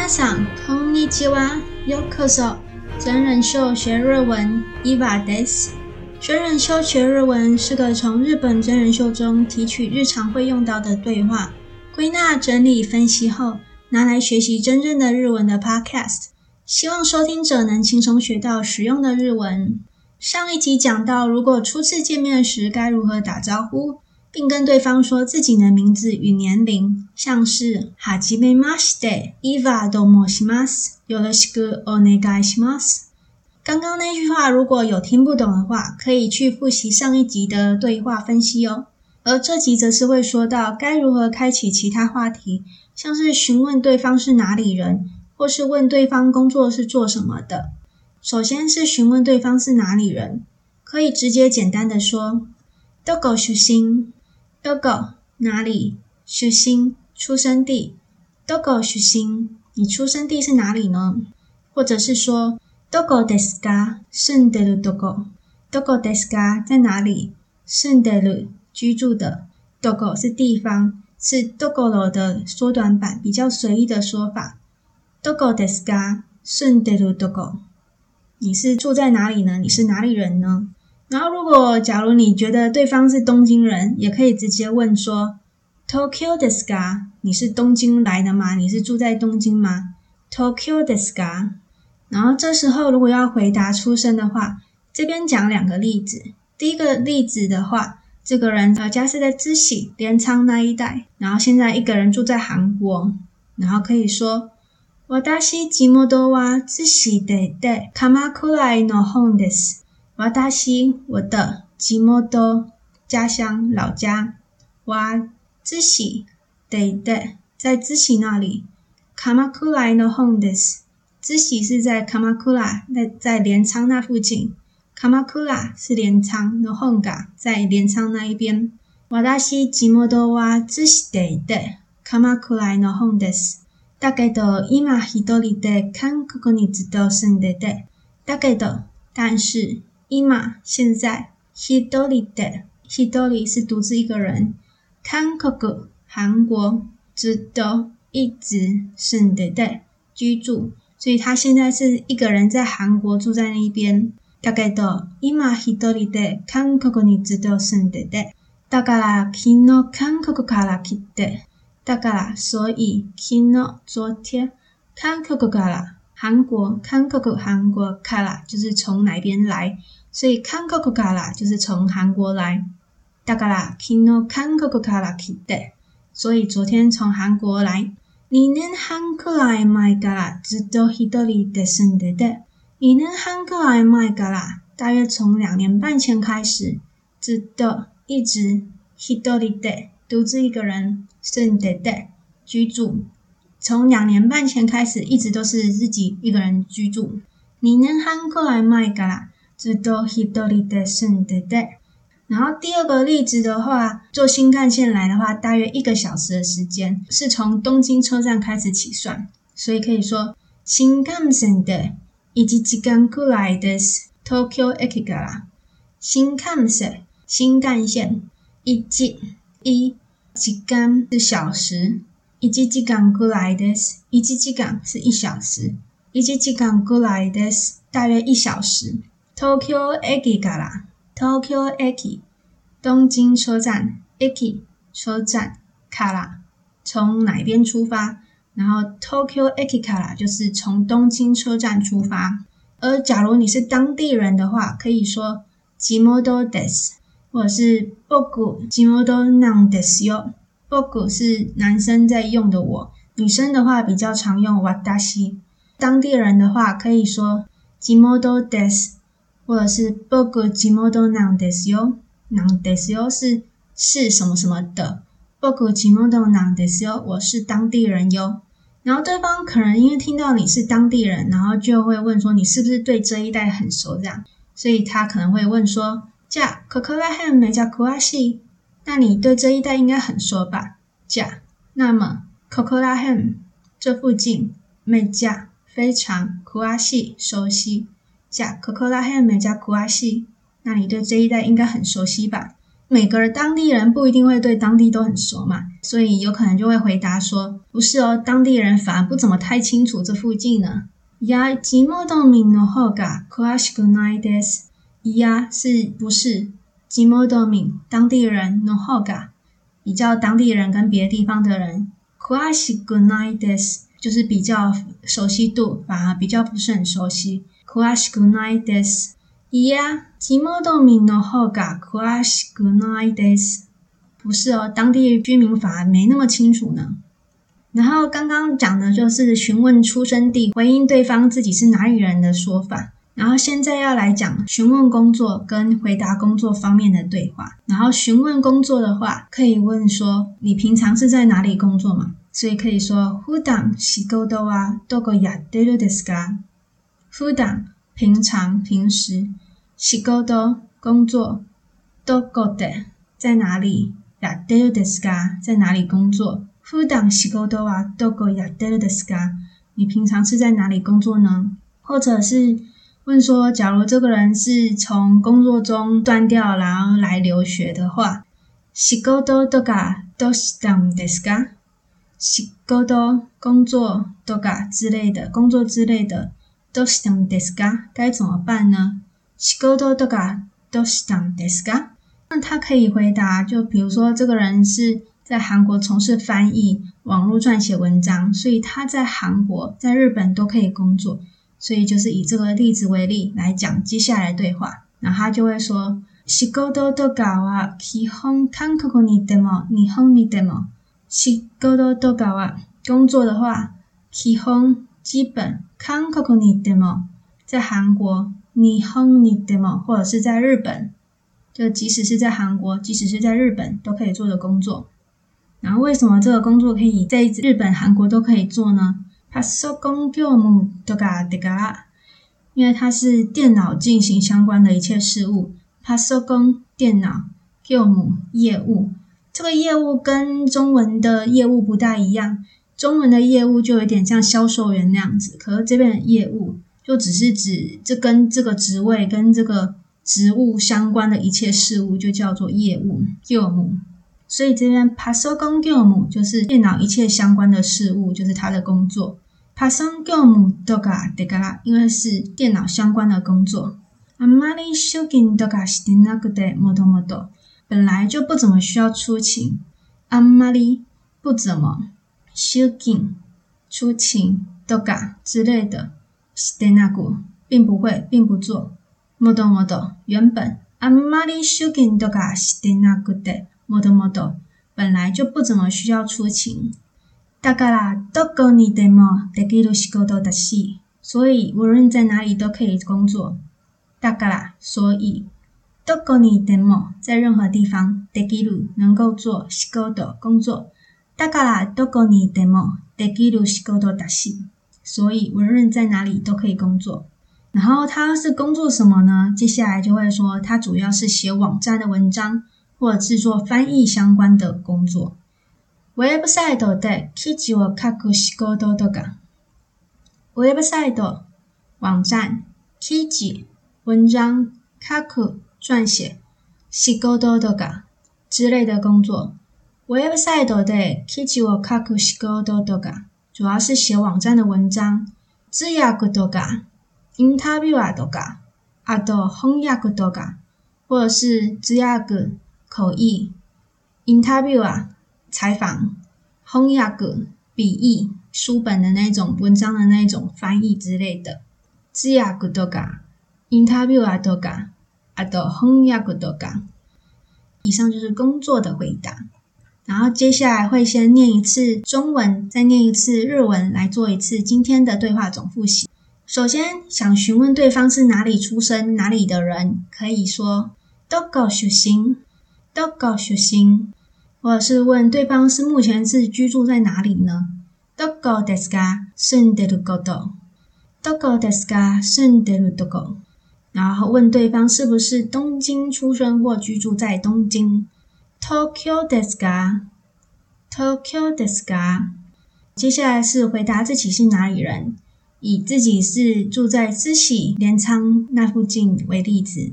皆さん、こんにちは。ようこそ。真人秀学日文，EVA です。真人秀学日文是个从日本真人秀中提取日常会用到的对话，归纳整理分析后，拿来学习真正的日文的 Podcast。希望收听者能轻松学到实用的日文。上一集讲到，如果初次见面时该如何打招呼。 并跟对方说自己的名字与年龄，像是はじめまして、EVA と申します、よろしくお愿いします。刚刚那句话如果有听不懂的话，可以去复习上一集的对话分析哦。而这集则是会说到该如何开启其他话题，像是询问对方是哪里人，或是问对方工作是做什么的。首先是询问对方是哪里人，可以直接简单的说どこ出身。 どこ哪里？出身出生地。どこ出身？你出生地是哪里呢？或者是说どこですか？住んでるどこ？どこですか？在哪里？住んでる居住的。どこ是地方，是どころ的缩短版，比较随意的说法。どこですか？住んでるどこ？你是住在哪里呢？你是哪里人呢？ 然后，如果假如你觉得对方是东京人，也可以直接问说：“Tokyo desu ka？你是东京来的吗？你是住在东京吗？”Tokyo desu ka？然后这时候如果要回答出身的话，这边讲两个例子。第一个例子的话，这个人呃家是在知喜镰仓那一带，然后现在一个人住在韩国，然后可以说：“私地元は知喜でで镰仓の本です。” 瓦达西，我的吉莫多家乡老家，哇，知喜对对，在知喜那里。卡马库拉の本です，知喜是在卡马库拉，在在镰仓那附近。卡马库拉是镰仓，の本が在镰仓那一边。瓦达西吉莫多哇，知喜对对，卡马库拉の本です。だけど今一人で韩国にずっと住んでて。だけど，但是。 伊玛现在一人で一人是独自一个人，韩国韩国ずっと一直住んでて居住，所以他现在是一个人在韩国住在那一边。だけど今一人で韩国にずっと住んでて，だから昨日韩国から来て，だから所以昨日昨天韩国から韩国韩国韩国から就是从哪边来。 所以韩国から就是从韩国来，だから昨日韩国から来て，所以昨天从韩国来。二年半くらい前からずっと一人で住んでて，二年半くらい前から大约从两年半前开始，ずっと一直一人で独自一个人住んでて居住，从两年半前开始一直都是自己一个人居住。二年半くらい前から。 ずっと一人で住んでて。然后第二个例子的话，坐新干线来的话，大约一个小时的时间，是从东京车站开始起算，所以可以说新干线で一时间くらいです。东京駅から新干线，新干线一时一时间是小时，一时间くらいです。一时间是一小时，一时间くらいです，大约一小时。 东京駅から东京駅东京车站駅车站から从哪边出发？然后东京駅から就是从东京车站出发。而假如你是当地人的话，可以说地元です，或者是仆地元なんですよ。仆是男生在用的我，女生的话比较常用私。当地人的话可以说地元です。 或者是仆地元なんですよ，なんですよ是是什么什么的，仆地元なんですよ，我是当地人哟。然后对方可能因为听到你是当地人，然后就会问说你是不是对这一带很熟这样，所以他可能会问说：じゃ、ここら辺めちゃ详しい？那你对这一带应该很熟吧？じゃ，那么ここら辺这附近めちゃ非常详しい熟悉。 甲可可拉黑美加库阿西，那你对这一带应该很熟悉吧？ 每个当地人不一定会对当地都很熟嘛，所以有可能就会回答说：“不是哦，当地人反而不怎么太清楚这附近呢。”呀，地元民の方が详しくないです。呀，是不是？地元民，当地人の方が比较当地人跟别的地方的人，详しくないです， 就是比较熟悉度反而比较不是很熟悉。详しくないです。いや、地元民の方が详しくないです。不是哦，当地居民反而没那么清楚呢。然后刚刚讲的就是询问出生地，回应对方自己是哪里人的说法。 然后现在要来讲询问工作跟回答工作方面的对话。然后询问工作的话，可以问说：“你平常是在哪里工作吗？”所以可以说：“普段仕事はどこやってるですか？”普段平常平时，仕事工作，どこで在哪里？やってるですか？在哪里工作？普段仕事はどこやってるですか？你平常是在哪里工作呢？或者是 问说，假如这个人是从工作中断掉，然后来留学的话，仕事とかどうしたんですか？仕事工作とか之类的，工作之类的，どうしたんですか？该怎么办呢？仕事とかどうしたんですか？那他可以回答，就比如说这个人是。在韩国从事翻译、网络撰写文章，所以他在韩国、在日本都可以工作。 所以就是以这个例子为例来讲接下来的对话，然后他就会说：仕事とかは基本韩国にでも日本にでも。仕事とかは工作的话，基本基本韩国にでも在韩国、日本にでも或者是在日本，就即使是在韩国，即使是在日本都可以做的工作。然后为什么这个工作可以在日本、韩国都可以做呢？ パソコン业务とかだから，因为它是电脑进行相关的一切事务。パソコン电脑业务业务，这个业务跟中文的业务不大一样。中文的业务就有点像销售员那样子，可是这边的业务就只是指这跟这个职位跟这个职务相关的一切事务，就叫做业务业务。 所以这边パソコン业务就是电脑一切相关的事务，就是他的工作。パソコン业务とかだから，因为是电脑相关的工作。あんまり出勤とかしてなくて、もともと本来就不怎么需要出勤。あんまり不怎么出勤出勤とか之类的してなく并不会并不做。もともと原本あんまり 出勤とかしてなくて。もともと本来就不怎么需要出勤。だからどこにでもできる仕事だし，所以无论在哪里都可以工作。だから所以どこにでも在任何地方できる能够做仕事工作。だからどこにでもできる仕事だし，所以无论在哪里都可以工作。然后他是工作什么呢？接下来就会说他主要是写网站的文章。 或者制作翻译相关的工作。ウェブサイトで记事を书く仕事とか。ウェブサイト网站、记事文章、书く撰写、仕事とか之类的工作。ウェブサイトで记事を书く仕事とか，主要是写网站的文章。通訳とか、インタビュアーとか、あと翻訳とか，或者是通訳。 口译，interview 啊，采访，翻译，笔译，书本的那种文章的那种翻译之类的。通訳とか，interview 啊，とか，あと翻译とか。以上就是工作的回答。然后接下来会先念一次中文，再念一次日文，来做一次今天的对话总复习。首先，想询问对方是哪里出生、哪里的人，可以说どこ出身。 どこ出身，或者是问对方是目前是居住在哪里呢？どこですか？住んでること。どこですか？住んでるとこ。然后问对方是不是东京出生或居住在东京。东京ですか？东京ですか？接下来是回答自己是哪里人，以自己是住在滋喜镰仓那附近为例子。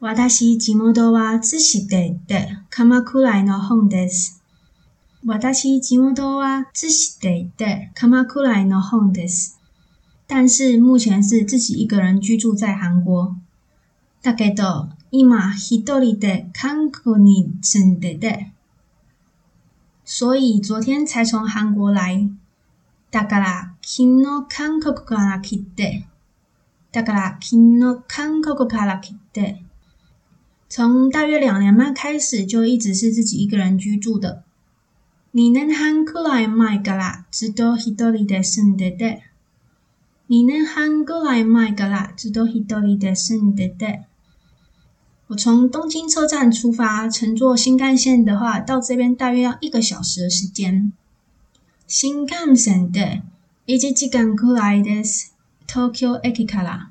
私地元は津市でで镰仓の本です。私地元は津市でで镰仓の本です。但是目前是自己一个人居住在韩国。だけど今一人で韩国に住んでて。所以昨天才从韩国来。だから昨日韩国から来て。だから昨日韩国から来て。 从大约两年半开始，就一直是自己一个人居住的。二年半くらい前からずっと一人で住んでて。二年半くらい前からずっと一人で住んでて。我从东京车站出发，乘坐新干线的话，到这边大约要一个小时的时间。新干线で一时间くらいです。东京駅から。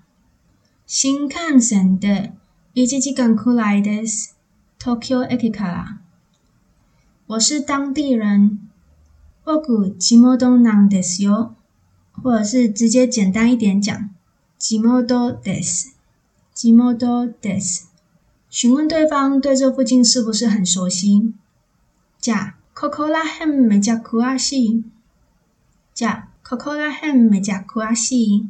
新干线で 一时间くらいです。东京駅から。我是当地人。仆地元なんですよ。或者是直接简单一点讲，地元です。地元です。询问对方对这附近是不是很熟悉？じゃ、ここら辺めちゃ详しい。じゃ、ここら辺めちゃ详しい。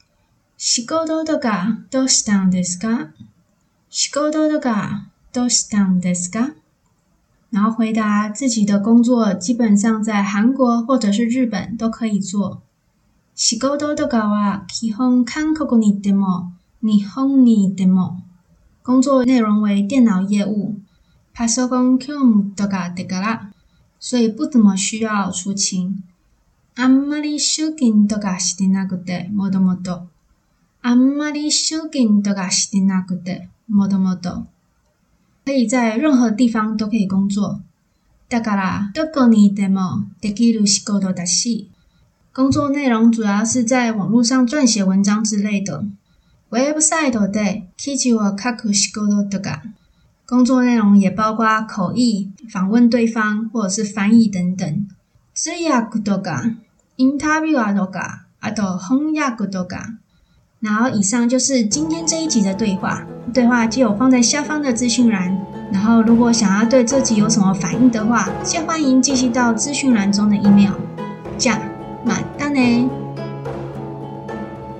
仕事とかどうしたんですか？仕事とかどうしたんですか？然后回答自己的工作基本上在韩国或者是日本都可以做。仕事とかは基本韩国にいても日本にいても。工作内容为电脑业务，パソコン业务とかだから，所以不怎么需要出勤。あんまり出勤とかしてなくて、もともと。 あんまり出勤とかしてなくて、もともと。可以在任何地方都可以工作。だからどこにいてもできる仕事だし。工作内容主要是在网络上撰写文章之类的。ウェブサイトで记事を书く仕事とか，工作内容也包括口译、访问对方或者是翻译等等。通訳とか、インタビュアーとか、あと翻訳とか。 然后以上就是今天这一集的对话，对话就有放在下方的资讯栏。然后如果想要对这集有什么反应的话，先欢迎继续到资讯栏中的 email。じゃ、またね。